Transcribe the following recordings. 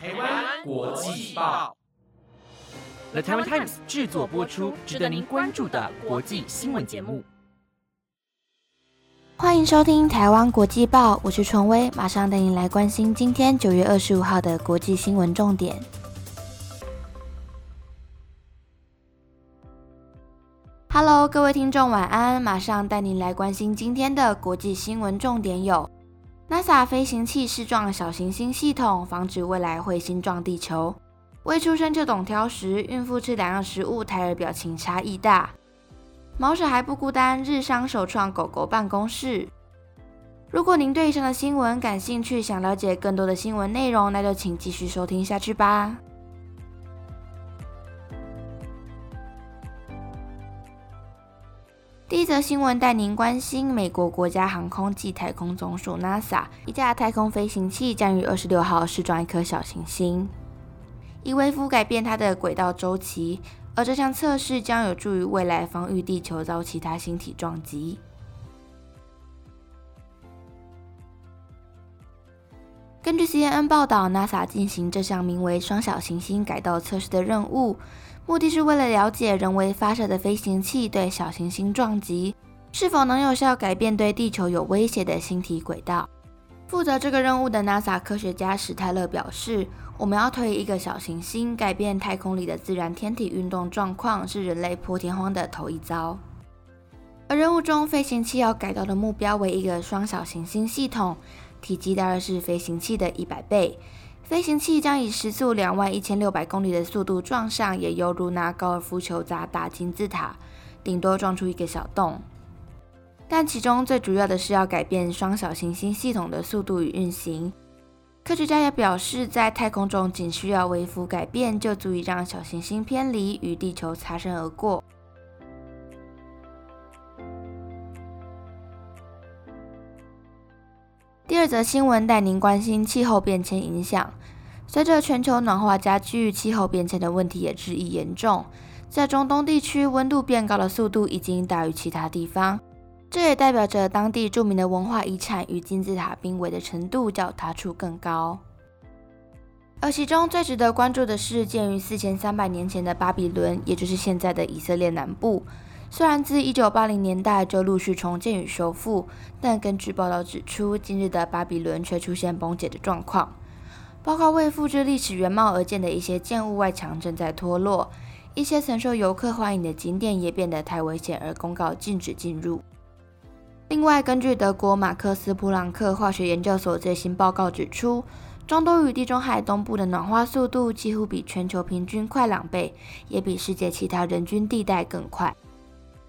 台湾国际报，The Taiwan Times 制作播出，值得您关注的国际新闻节目。欢迎收听台湾国际报，我是纯威，马上带您来关心今天九月二十五号的国际新闻重点。Hello，各位听众，晚安！马上带您来关心今天的国际新闻重点有：NASA 飞行器试撞小行星系统，防止未来彗星撞地球；未出生就懂挑食，孕妇吃两样食物，胎儿表情差异大；毛小孩不孤单，日商首创狗狗办公室。如果您对以上的新闻感兴趣，想了解更多的新闻内容，那就请继续收听下去吧。第一则新闻带您关心：美国国家航空暨太空总署 （NASA） 一架太空飞行器将于二十六号试撞一颗小行星，以微幅改变它的轨道周期，而这项测试将有助于未来防御地球遭其他星体撞击。根据 CNN 报道，NASA 进行这项名为“双小行星改道测试”的任务。目的是为了了解人为发射的飞行器对小行星撞击是否能有效改变对地球有威胁的星体轨道。负责这个任务的 NASA 科学家史泰勒表示：“我们要推一个小行星，改变太空里的自然天体运动状况，是人类破天荒的头一遭。”而任务中，飞行器要改造的目标为一个双小行星系统，体积大约是飞行器的一百倍。飞行器将以时速两万一千六百公里的速度撞上，也犹如拿高尔夫球砸大金字塔，顶多撞出一个小洞。但其中最主要的是要改变双小行星系统的速度与运行。科学家也表示，在太空中仅需要微幅改变，就足以让小行星偏离，与地球擦身而过。第二则新闻带您关心气候变迁影响。随着全球暖化加剧，气候变迁的问题也日益严重。在中东地区，温度变高的速度已经大于其他地方，这也代表着当地著名的文化遗产与金字塔濒危的程度较他处更高。而其中最值得关注的是，建于四千三百年前的巴比伦，也就是现在的以色列南部。虽然自1980年代就陆续重建与修复，但根据报道指出，今日的巴比伦却出现崩解的状况，包括为复制历史原貌而建的一些建物外墙正在脱落，一些曾受游客欢迎的景点也变得太危险而公告禁止进入。另外，根据德国马克思普朗克化学研究所最新报告指出，中东与地中海东部的暖化速度几乎比全球平均快两倍，也比世界其他人均地带更快。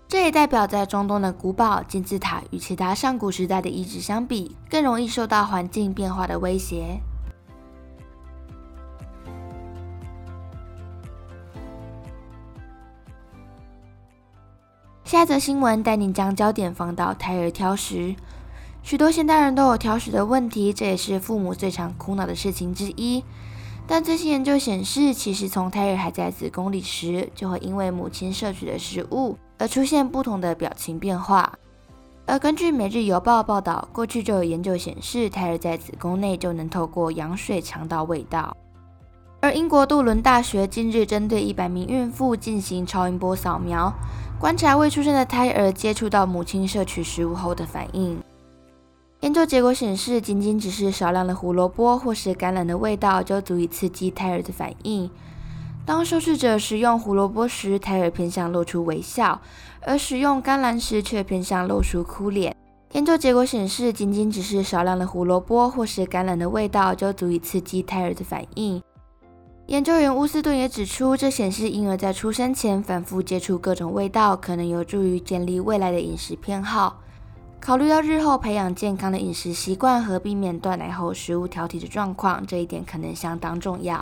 这也代表，在中东的古堡金字塔与其他上古时代的遗址相比，更容易受到环境变化的威胁。下则新闻带你将焦点放到胎儿挑食。许多现代人都有挑食的问题，这也是父母最常苦恼的事情之一。但最新研究显示，其实从胎儿还在子宫里时，就会因为母亲摄取的食物。而出现不同的表情变化。而根据《每日邮报》报道，过去就有研究显示，胎儿在子宫内就能透过羊水尝到味道。而英国杜伦大学近日针对一百名孕妇进行超音波扫描，观察未出生的胎儿接触到母亲摄取食物后的反应。研究结果显示，仅仅只是少量的胡萝卜或是橄榄的味道，就足以刺激胎儿的反应。当受试者食用胡萝卜时，胎儿偏向露出微笑；而食用甘蓝时，却偏向露出哭脸。研究结果显示，仅仅只是少量的胡萝卜或是橄榄的味道，就足以刺激胎儿的反应。研究员乌斯顿也指出，这显示婴儿在出生前反复接触各种味道，可能有助于建立未来的饮食偏好。考虑到日后培养健康的饮食习惯和避免断奶后食物挑剔的状况，这一点可能相当重要。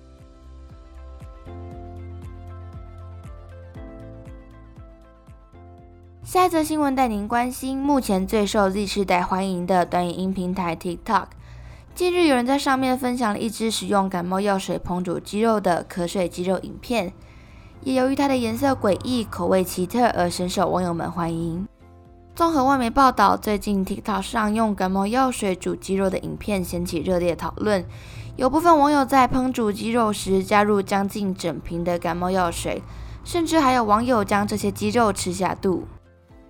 下一则新闻带您关心，目前最受 Z 世代欢迎的短影音平台 TikTok。近日，有人在上面分享了一支使用感冒药水烹煮鸡肉的瞌睡鸡肉影片，也由于它的颜色诡异、口味奇特而深受网友们欢迎。综合外媒报道，最近 TikTok 上用感冒药水煮鸡肉的影片掀起热烈讨论，有部分网友在烹煮鸡肉时加入将近整瓶的感冒药水，甚至还有网友将这些鸡肉吃下肚。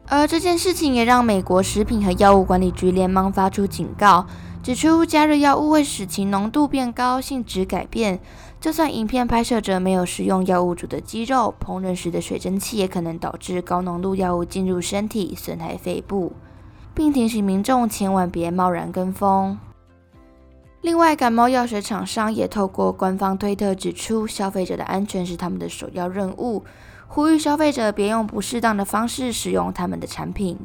而这件事情也让美国食品和药物管理局连忙发出警告，指出加热药物会使其浓度变高、性质改变。就算影片拍摄者没有食用药物煮的鸡肉，烹饪时的水蒸气也可能导致高浓度药物进入身体，损害肺部，并提醒民众千万别贸然跟风。另外，感冒药水厂商也透过官方推特指出，消费者的安全是他们的首要任务，呼吁消费者别用不适当的方式使用他们的产品。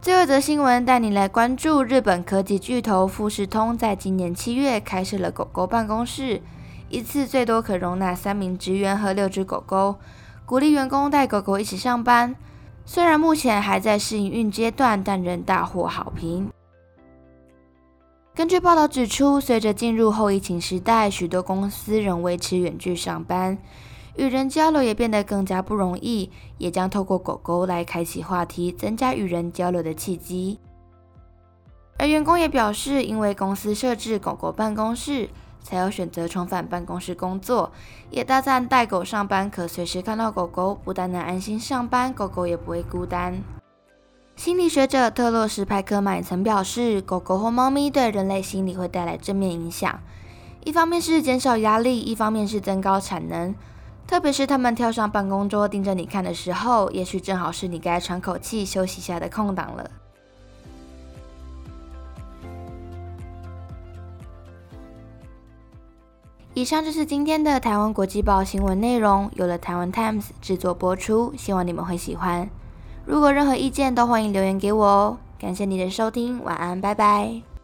最后则新闻带你来关注日本科技巨头富士通在今年七月开设了狗狗办公室，一次最多可容纳三名职员和六只狗狗，鼓励员工带狗狗一起上班。虽然目前还在试营运阶段，但仍大获好评。根据报道指出，随着进入后疫情时代，许多公司仍维持远距上班，与人交流也变得更加不容易，也将透过狗狗来开启话题，增加与人交流的契机。而员工也表示，因为公司设置狗狗办公室。才有选择重返办公室工作，也大赞带狗上班可随时看到狗狗，不但能安心上班，狗狗也不会孤单。心理学者特洛什派克曼曾表示，狗狗或猫咪对人类心理会带来正面影响，一方面是减少压力，一方面是增高产能。特别是他们跳上办公桌盯着你看的时候，也许正好是你该喘口气休息下的空档了。以上就是今天的台湾国际报新闻内容，由了台湾 Times 制作播出，希望你们会喜欢。如果任何意见，都欢迎留言给我哦。感谢你的收听，晚安，拜拜。